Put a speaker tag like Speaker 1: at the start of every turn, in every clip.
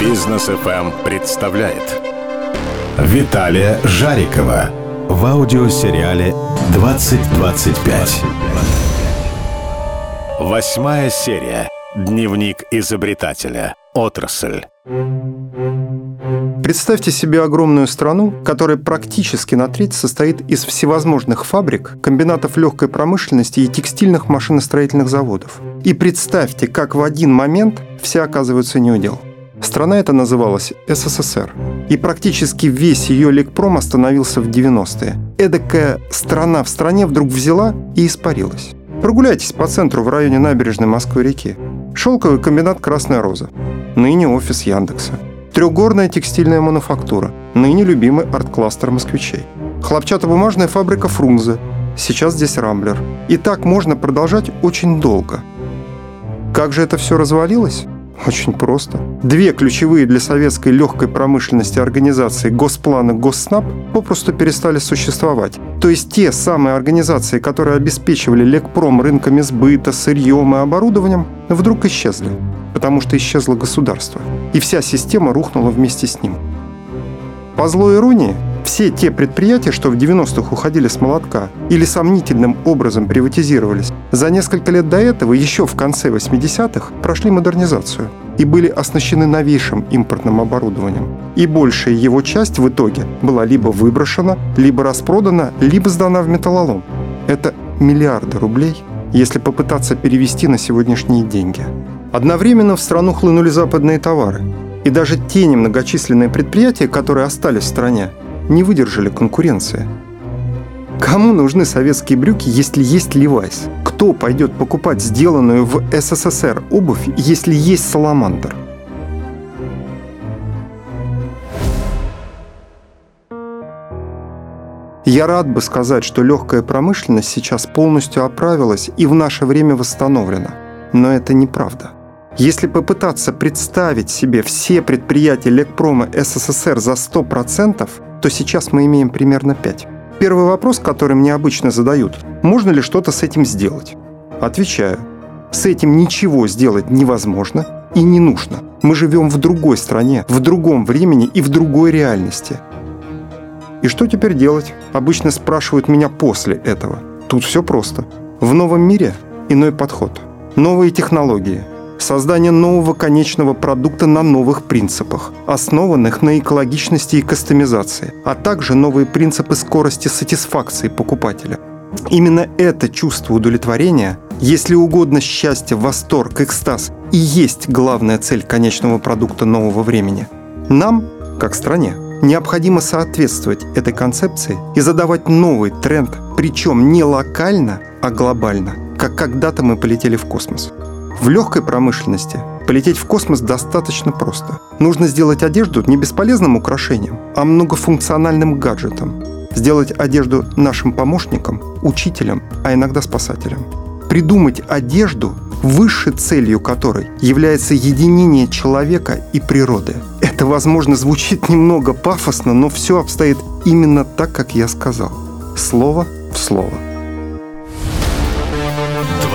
Speaker 1: Бизнес FM представляет Виталия Жарикова в аудиосериале «2025». Восьмая серия. Дневник изобретателя. Отрасль.
Speaker 2: Представьте себе огромную страну, которая практически на треть состоит из всевозможных фабрик, комбинатов легкой промышленности и текстильных машиностроительных заводов. И представьте, как в один момент все оказываются неудел. Страна эта называлась СССР. И практически весь ее лекпром остановился в 90-е. Эдакая страна в стране вдруг взяла и испарилась. Прогуляйтесь по центру в районе набережной Москвы-реки. Шелковый комбинат «Красная роза». Ныне офис Яндекса. Трехгорная текстильная мануфактура. Ныне любимый арт-кластер москвичей. Хлопчатобумажная фабрика «Фрунзе». Сейчас здесь «Рамблер». И так можно продолжать очень долго. Как же это все развалилось? Очень просто. Две ключевые для советской легкой промышленности организации Госплан и Госснаб попросту перестали существовать. То есть те самые организации, которые обеспечивали Лекпром рынками сбыта, сырьем и оборудованием, вдруг исчезли. Потому что исчезло государство. И вся система рухнула вместе с ним. По злой иронии, все те предприятия, что в 90-х уходили с молотка или сомнительным образом приватизировались, за несколько лет до этого, еще в конце 80-х, прошли модернизацию и были оснащены новейшим импортным оборудованием. И большая его часть в итоге была либо выброшена, либо распродана, либо сдана в металлолом. Это миллиарды рублей, если попытаться перевести на сегодняшние деньги. Одновременно в страну хлынули западные товары. И даже те немногочисленные предприятия, которые остались в стране, не выдержали конкуренции. Кому нужны советские брюки, если есть Levi's? Кто пойдет покупать сделанную в СССР обувь, если есть Саламандр? Я рад бы сказать, что легкая промышленность сейчас полностью оправилась и в наше время восстановлена. Но это неправда. Если попытаться представить себе все предприятия Лекпрома СССР за 100%, то сейчас мы имеем примерно 5. Первый вопрос, который мне обычно задают, можно ли что-то с этим сделать? Отвечаю, с этим ничего сделать невозможно и не нужно. Мы живем в другой стране, в другом времени и в другой реальности. И что теперь делать? Обычно спрашивают меня после этого. Тут все просто. В новом мире иной подход. Новые технологии – создание нового конечного продукта на новых принципах, основанных на экологичности и кастомизации, а также новые принципы скорости сатисфакции покупателя. Именно это чувство удовлетворения, если угодно счастье, восторг, экстаз, и есть главная цель конечного продукта нового времени. Нам, как стране, необходимо соответствовать этой концепции и задавать новый тренд, причем не локально, а глобально, как когда-то мы полетели в космос. В легкой промышленности полететь в космос достаточно просто. Нужно сделать одежду не бесполезным украшением, а многофункциональным гаджетом. Сделать одежду нашим помощником, учителем, а иногда спасателем. Придумать одежду, высшей целью которой является единение человека и природы. Это, возможно, звучит немного пафосно, но все обстоит именно так, как я сказал. Слово в слово.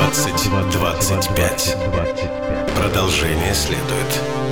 Speaker 1: 2025. Продолжение следует.